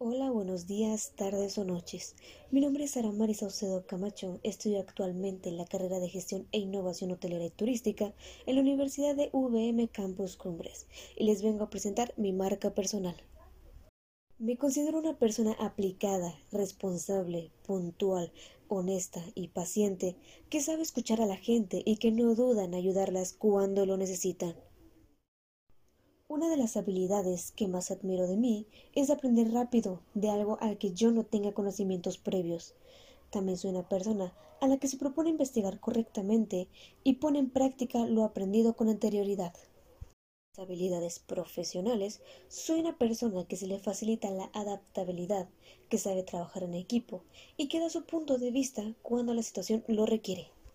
Hola, buenos días, tardes o noches. Mi nombre es Sara Mari Saucedo Camacho. Estudio actualmente la carrera de Gestión e Innovación Hotelera y Turística en la Universidad de VM Campus Cumbres y les vengo a presentar mi marca personal. Me considero una persona aplicada, responsable, puntual, honesta y paciente, que sabe escuchar a la gente y que no duda en ayudarlas cuando lo necesitan. Una de las habilidades que más admiro de mí es aprender rápido de algo al que yo no tenga conocimientos previos. También soy una persona a la que se propone investigar correctamente y pone en práctica lo aprendido con anterioridad. Las habilidades profesionales, soy una persona que se le facilita la adaptabilidad, que sabe trabajar en equipo y que da su punto de vista cuando la situación lo requiere.